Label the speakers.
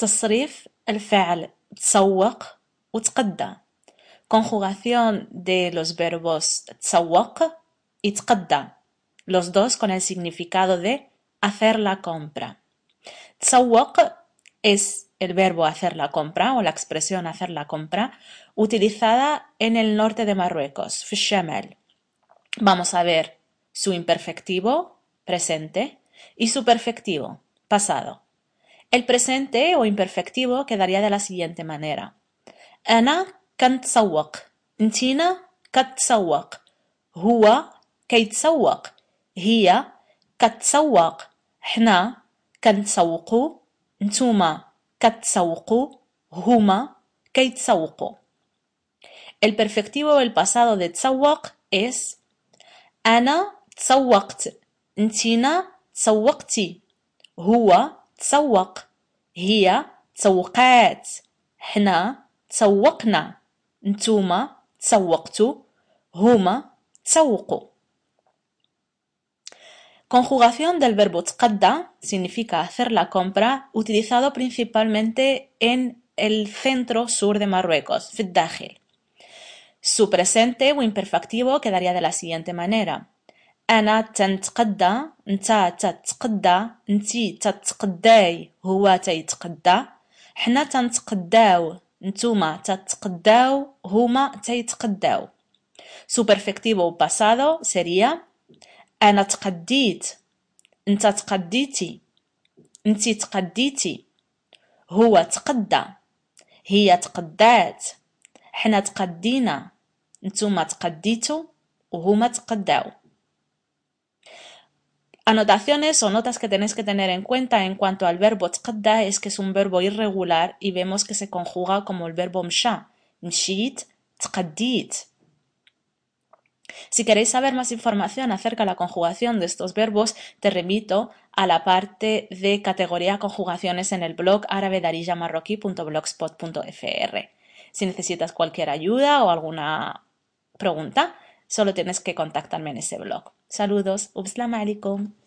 Speaker 1: تصريف الفعل تسوق وتقدى conjugación de los verbos تسوق y تقدى los dos con el significado de hacer la compra تسوق es el verbo hacer la compra o la expresión hacer la compra utilizada en el norte de Marruecos في الشمال Vamos a ver su imperfectivo, presente, y su perfectivo, pasado. El presente o imperfectivo quedaría de la siguiente manera. أنا كنتسوق انتينا كتسوق هو كيتسوق هي كتسوق حنا كنتسوقوا نتوما كتسوقوا هما كيتسوقوا El perfectivo o el pasado de tsawaq es أنا تسوقت انتينا تسوقتي هو تسوق هي تسوقات حنا تسوقنا نتوما تسوقتوا هما تسوقوا Conjugación del verbo تقدى significa hacer la compra, utilizado principalmente en el centro sur de Marruecos, في الداخل. Su presente o imperfectivo quedaría de la siguiente manera. أنا تنتقدى نتا تتقدى نتي تتقداي هو تيتقدى. حنا تنتقداو نتوما تتقداو هما تيتقداو. Perfectivo pasado sería أنا تقديت أنت تقديتي انتي تقديتي. هو تقدى هي تقدات. حنا تقدينا نتوما تقديتو وهما تقداو. Anotaciones o notas que tenéis que tener en cuenta en cuanto al verbo tqadda es que es un verbo irregular y vemos que se conjuga como el verbo msha, mshit, tqaddit. Si queréis saber más información acerca de la conjugación de estos verbos, te remito a la parte de categoría conjugaciones en el blog arabedarillamarroquí.blogspot.fr. Si necesitas cualquier ayuda o alguna pregunta, solo tienes que contactarme en ese blog. Saludos, Ubslam alaikum.